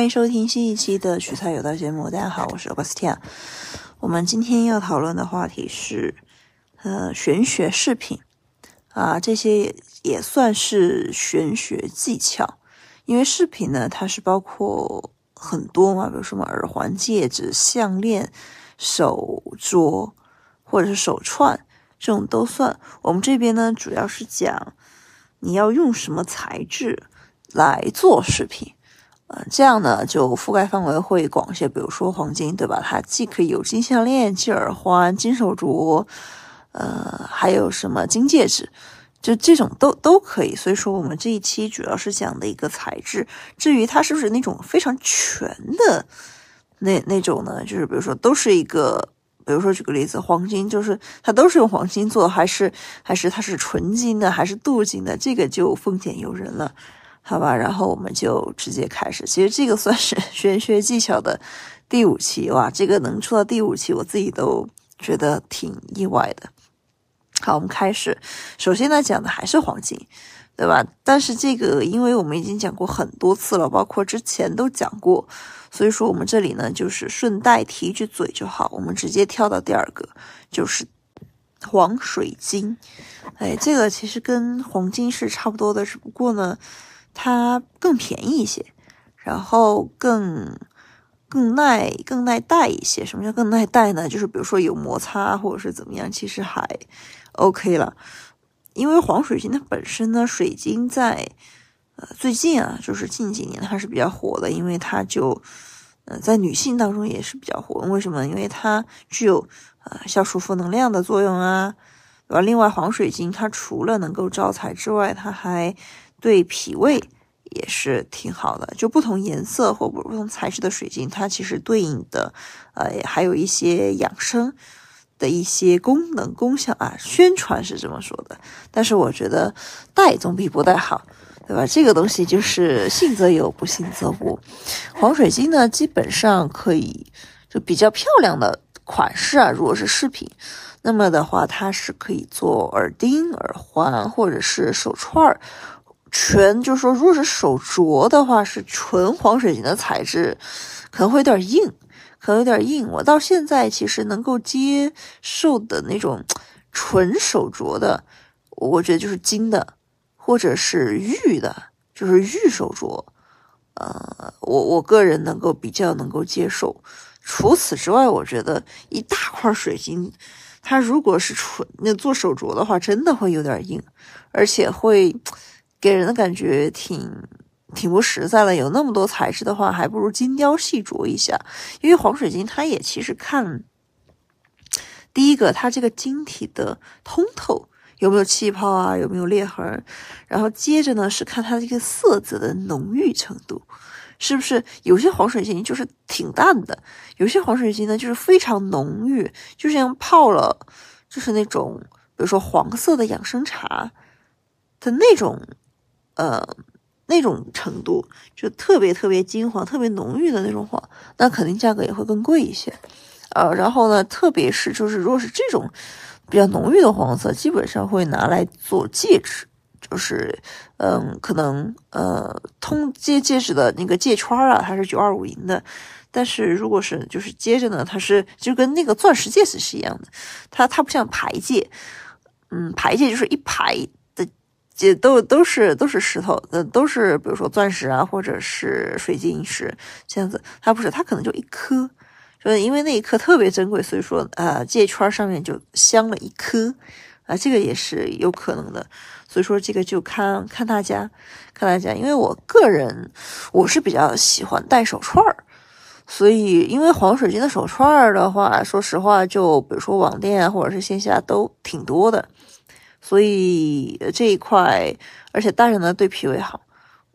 欢迎收听新一期的取材有道节目。大家好，我是 Augustina。我们今天要讨论的话题是，呃，玄学饰品啊，这些也算是玄学技巧。因为饰品呢，它是包括很多嘛，比如什么耳环、戒指、项链、手镯或者是手串，这种都算。我们这边呢，主要是讲你要用什么材质来做饰品。呃，这样呢就覆盖范围会广些。比如说黄金，对吧？它既可以有金项链、金耳环、金手镯，呃，还有什么金戒指，就这种都都可以。所以说，我们这一期主要是讲的一个材质。至于它是不是那种非常全的那那种呢？就是比如说都是一个，比如说举个例子，黄金就是它都是用黄金做，还是还是它是纯金的，还是镀金的？这个就丰俭由人了。好吧，然后我们就直接开始。其实这个算是 玄学技巧的第五期哇，这个能出到第五期，我自己都觉得挺意外的。好，我们开始。首先呢，讲的还是黄金，对吧？但是这个，因为我们已经讲过很多次了，包括之前都讲过，所以说我们这里呢，就是顺带提一句嘴就好。我们直接跳到第二个，就是黄水晶。哎，这个其实跟黄金是差不多的，只不过呢。它更便宜一些，然后更更耐更耐戴一些。什么叫更耐戴呢？就是比如说有摩擦或者是怎么样，其实还 OK 了。因为黄水晶它本身呢，水晶在呃最近啊，就是近几年它是比较火的，因为它就呃在女性当中也是比较火。为什么？因为它具有呃消除负能量的作用啊，对吧？另外黄水晶它除了能够招财之外，它还对脾胃也是挺好的，就不同颜色或不同材质的水晶，它其实对应的，呃，还有一些养生的一些功能功效啊。宣传是这么说的，但是我觉得戴总比不戴好，对吧？这个东西就是信则有，不信则无。黄水晶呢，基本上可以就比较漂亮的款式啊，如果是饰品，那么的话，它是可以做耳钉、耳环或者是手串儿。全就是说，如果是手镯的话，是纯黄水晶的材质，可能会有点硬，可能有点硬。我到现在其实能够接受的那种纯手镯的，我觉得就是金的，或者是玉的，就是玉手镯。呃，我我个人能够比较能够接受。除此之外，我觉得一大块水晶，它如果是纯那做手镯的话，真的会有点硬，而且会。给人的感觉挺挺不实在了。有那么多材质的话，还不如精雕细琢一下。因为黄水晶它也其实看第一个，它这个晶体的通透有没有气泡啊，有没有裂痕。然后接着呢是看它这个色泽的浓郁程度，是不是有些黄水晶就是挺淡的，有些黄水晶呢就是非常浓郁，就像泡了就是那种比如说黄色的养生茶的那种。呃，那种程度就特别特别金黄、特别浓郁的那种黄，那肯定价格也会更贵一些。呃，然后呢，特别是就是如果是这种比较浓郁的黄色，基本上会拿来做戒指，就是嗯，可能呃，通戒戒指的那个戒圈啊，它是九二五银的，但是如果是就是接着呢，它是就跟那个钻石戒指是一样的，它它不像牌戒，嗯，牌戒就是一排。这都都是都是石头，呃，都是比如说钻石啊，或者是水晶石这样子。它不是，它可能就一颗，就因为那一颗特别珍贵，所以说呃，戒圈上面就镶了一颗啊，这个也是有可能的。所以说这个就看看大家，看大家。因为我个人我是比较喜欢戴手串儿，所以因为黄水晶的手串儿的话，说实话，就比如说网店啊，或者是线下都挺多的。所以这一块，而且戴着呢对脾胃好。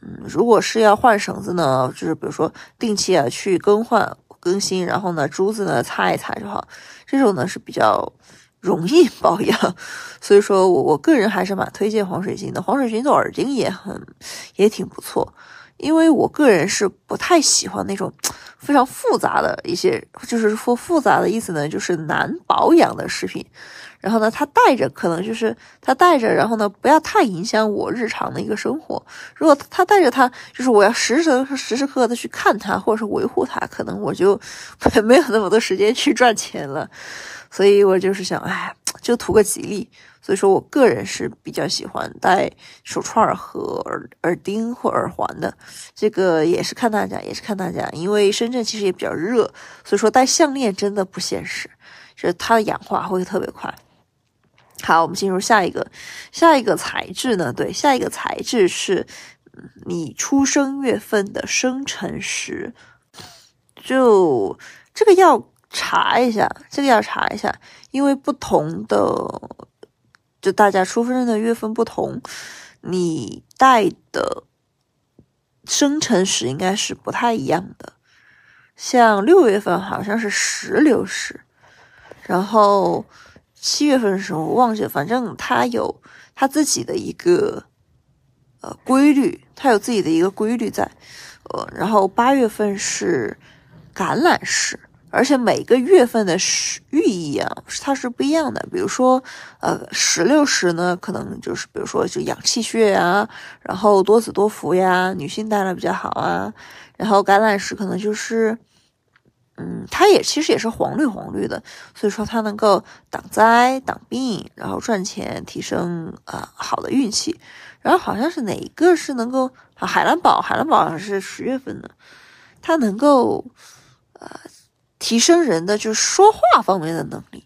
嗯，如果是要换绳子呢，就是比如说定期啊去更换更新，然后呢珠子呢擦一擦就好。这种呢是比较容易 保养，所以说我我个人还是蛮推荐黄水晶的。黄水晶做耳钉也很也挺不错，因为我个人是不太喜欢那种非常复杂的一些，就是说复杂的意思呢，就是难保养的饰品。然后呢，它戴着可能就是它戴着，然后呢，不要太影响我日常的一个生活。如果它戴着它，就是我要时时时时刻刻的去看它，或者是维护它，可能我就 没有那么多时间去赚钱了。所以我就是想，哎，就图个吉利。所以说我个人是比较喜欢戴手串和耳耳钉或耳环的。这个也是看大家，也是看大家，因为深圳其实也比较热，所以说戴项链真的不现实，就是它的氧化会特别快。好，我们进入下一个，下一个材质呢？对，下一个材质是你出生月份的生辰时，就这个要查一下，这个要查一下，因为不同的，就大家出生的月份不同，你带的生辰时应该是不太一样的。像六月份好像是石榴石，然后。七月份的时候我忘记了，反正它有它自己的一个呃规律，它有自己的一个规律在，呃，然后八月份是橄榄石，而且每个月份的寓意啊，它是不一样的。比如说，呃，石榴石呢，可能就是比如说就养气血啊，然后多子多福呀，女性带来比较好啊，然后橄榄石可能就是。嗯，它也其实也是黄绿黄绿的，所以说它能够挡灾挡病，然后赚钱，提升啊好的运气。然后好像是哪一个是能够啊海蓝宝，海蓝宝好像是十月份的，它能够呃提升人的就是说话方面的能力。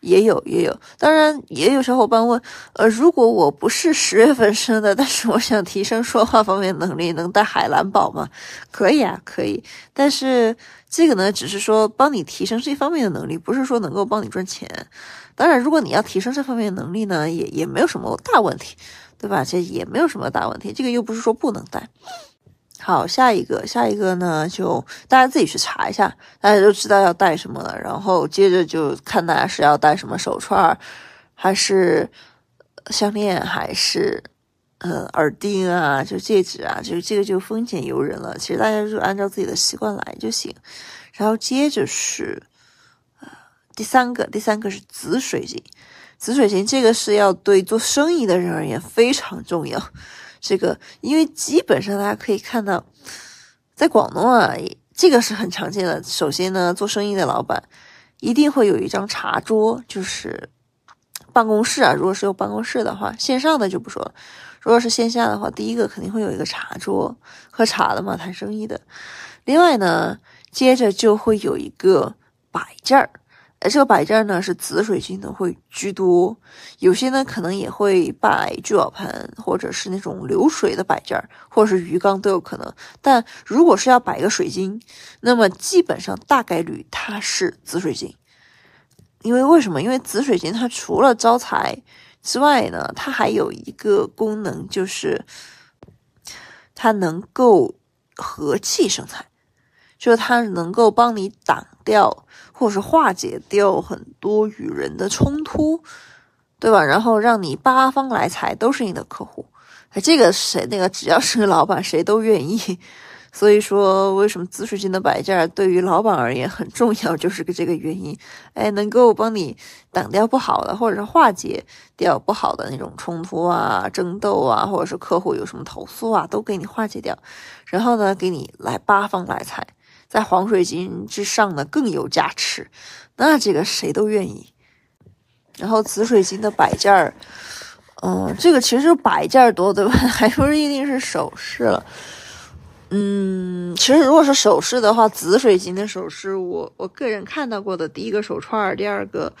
也有也有，当然也有小伙伴问，呃，如果我不是十月份生的，但是我想提升说话方面能力，能带海蓝宝吗？可以啊，可以。但是这个呢，只是说帮你提升这方面的能力，不是说能够帮你赚钱。当然，如果你要提升这方面能力呢，也也没有什么大问题，对吧？这也没有什么大问题。这个又不是说不能带。好，下一个，下一个呢，就大家自己去查一下，大家就知道要带什么了。然后接着就看大家是要带什么手串，还是项链，还是呃耳钉啊，就戒指啊，就这个就丰俭由人了。其实大家就按照自己的习惯来就行。然后接着是呃第三个，第三个是紫水晶，紫水晶这个是要对做生意的人而言非常重要。这个，因为基本上大家可以看到，在广东啊，这个是很常见的。首先呢，做生意的老板一定会有一张茶桌，就是办公室啊。如果是有办公室的话，线上的就不说了。如果是线下的话，第一个肯定会有一个茶桌，喝茶的嘛，谈生意的。另外呢，接着就会有一个摆件儿。而这个摆件呢是紫水晶的会居多，有些呢可能也会摆聚宝盆，或者是那种流水的摆件，或者是鱼缸都有可能。但如果是要摆一个水晶，那么基本上大概率它是紫水晶，因为为什么？因为紫水晶它除了招财之外呢，它还有一个功能，就是它能够和气生财，就是它能够帮你挡掉。或者是化解掉很多与人的冲突，对吧？然后让你八方来财都是你的客户，哎，这个谁那个只要是个老板谁都愿意。所以说，为什么紫水晶的摆件对于老板而言很重要，就是个这个原因。哎，能够帮你挡掉不好的，或者是化解掉不好的那种冲突啊、争斗啊，或者是客户有什么投诉啊，都给你化解掉。然后呢，给你来八方来财。在黄水晶之上呢，更有加持，那这个谁都愿意。然后紫水晶的摆件儿，嗯，这个其实摆件儿多，对吧？还不是一定是首饰了。嗯，其实如果是首饰的话，紫水晶的首饰，我我个人看到过的，第一个手串儿，第二个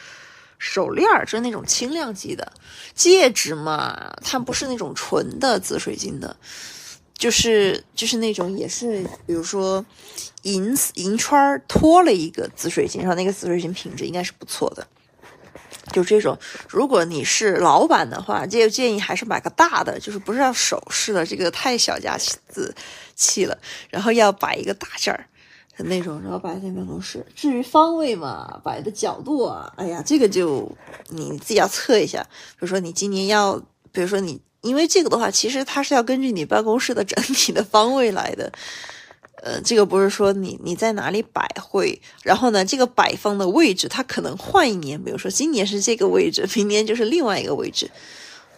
手链儿，就是那种轻量级的。戒指嘛，它不是那种纯的紫水晶的。就是就是那种也是，比如说银银圈托了一个紫水晶，然后那个紫水晶品质应该是不错的。就这种，如果你是老板的话，建建议还是买个大的，就是不是要首饰的，这个太小家子气了。然后要摆一个大件儿的那种，然后摆在办公室。至于方位嘛，摆的角度啊，哎呀，这个就你自己要测一下。比如说你今年要，比如说你。因为这个的话，其实它是要根据你办公室的整体的方位来的，呃，这个不是说你你在哪里摆会，然后呢，这个摆放的位置它可能换一年，比如说今年是这个位置，明年就是另外一个位置。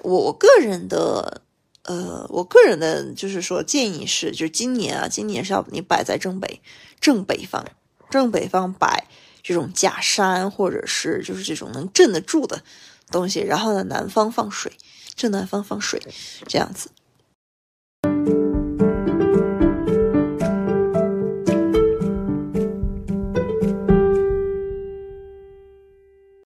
我个人的，呃，我个人的就是说建议是，就是今年啊，今年是要你摆在正北正北方，正北方摆这种假山或者是就是这种能镇得住的东西，然后呢，南方放水，正南方放水，这样子。